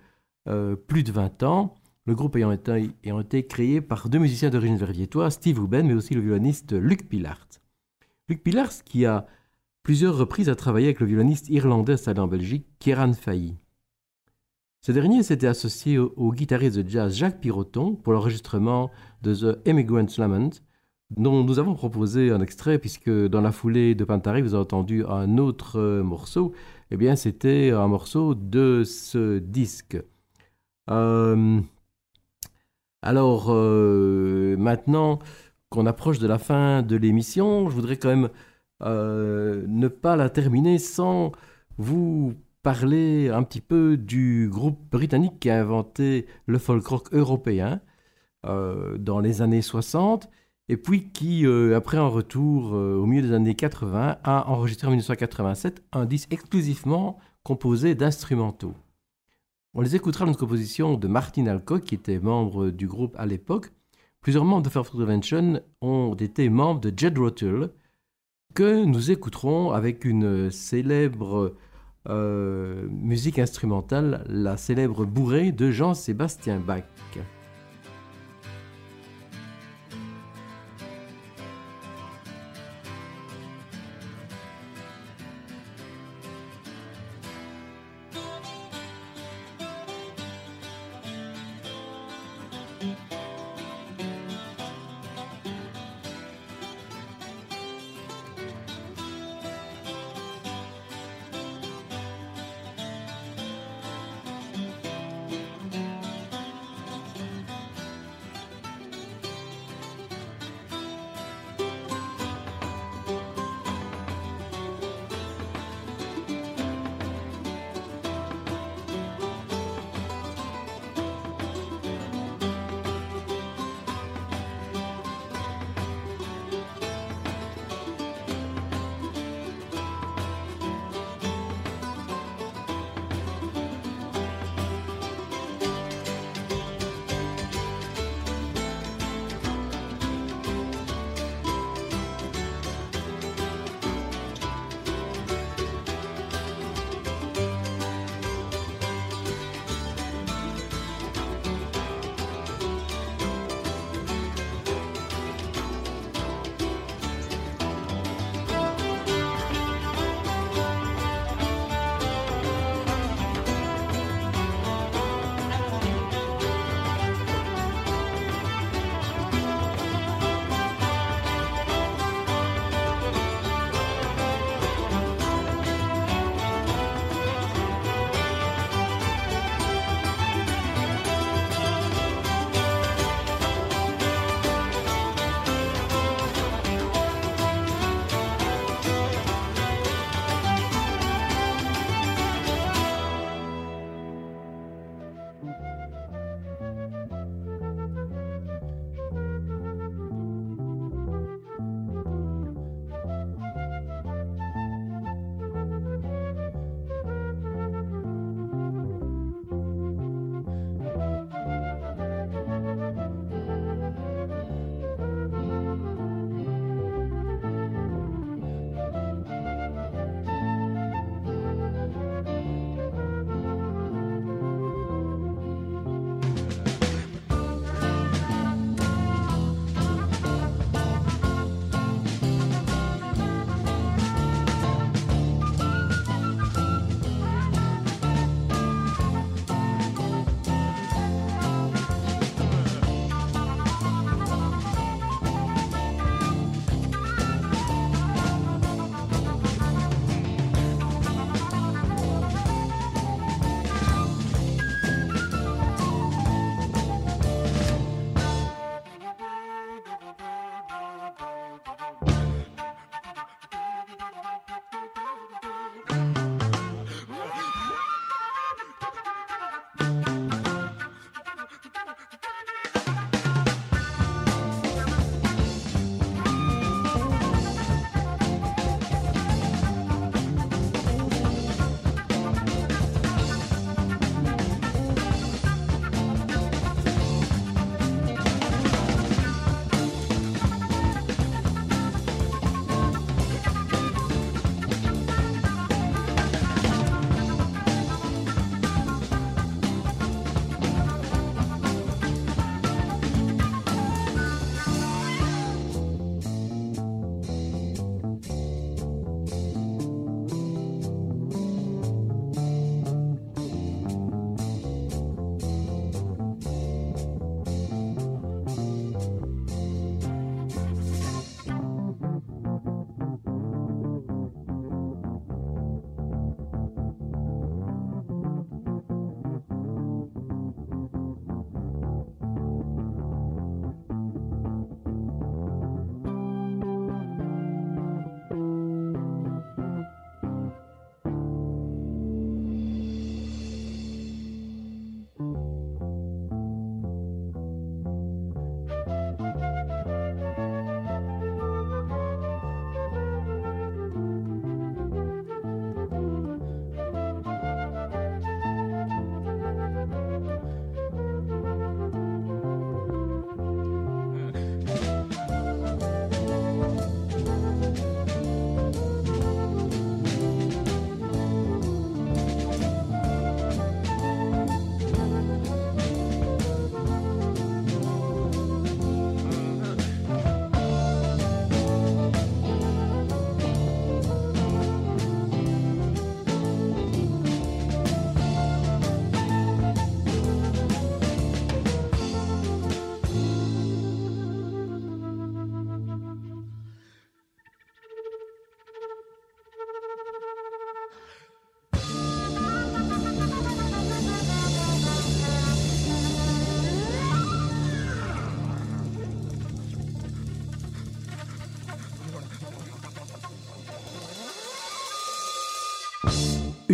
S1: euh, plus de 20 ans, le groupe ayant été, créé par deux musiciens d'origine verviétoise, Steve Ruben, mais aussi le violoniste Luc Pillard. Luc Pillard, qui a plusieurs reprises a travaillé avec le violoniste irlandais installé en Belgique, Kieran Failly. Ce dernier s'était associé au, au, guitariste de jazz Jacques Piroton pour l'enregistrement de The Immigrant's Lament, dont nous avons proposé un extrait, puisque dans la foulée de Pantari, vous avez entendu un autre euh, morceau. Eh bien, c'était un morceau de ce disque. Euh, alors, euh, maintenant qu'on approche de la fin de l'émission, je voudrais quand même ne pas la terminer sans vous parler un petit peu du groupe britannique qui a inventé le folk rock européen dans les années 60 et puis qui, euh, après un retour au milieu des années 80, a enregistré en 1987 un disque exclusivement composé d'instrumentaux. On les écoutera dans une composition de Martin Alcock, qui était membre du groupe à l'époque. Plusieurs membres de Fairfield Prevention ont été membres de Jed Rotul, que nous écouterons avec une célèbre euh, musique instrumentale, la célèbre bourrée de Jean-Sébastien Bach.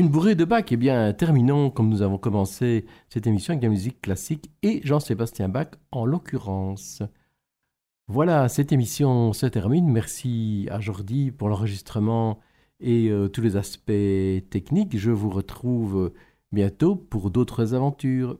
S1: Une bourrée de Bach. Eh bien, terminons comme nous avons commencé cette émission avec la musique classique et Jean-Sébastien Bach en l'occurrence. Voilà, cette émission se termine. Merci à Jordi pour l'enregistrement et euh, tous les aspects techniques. Je vous retrouve bientôt pour d'autres aventures.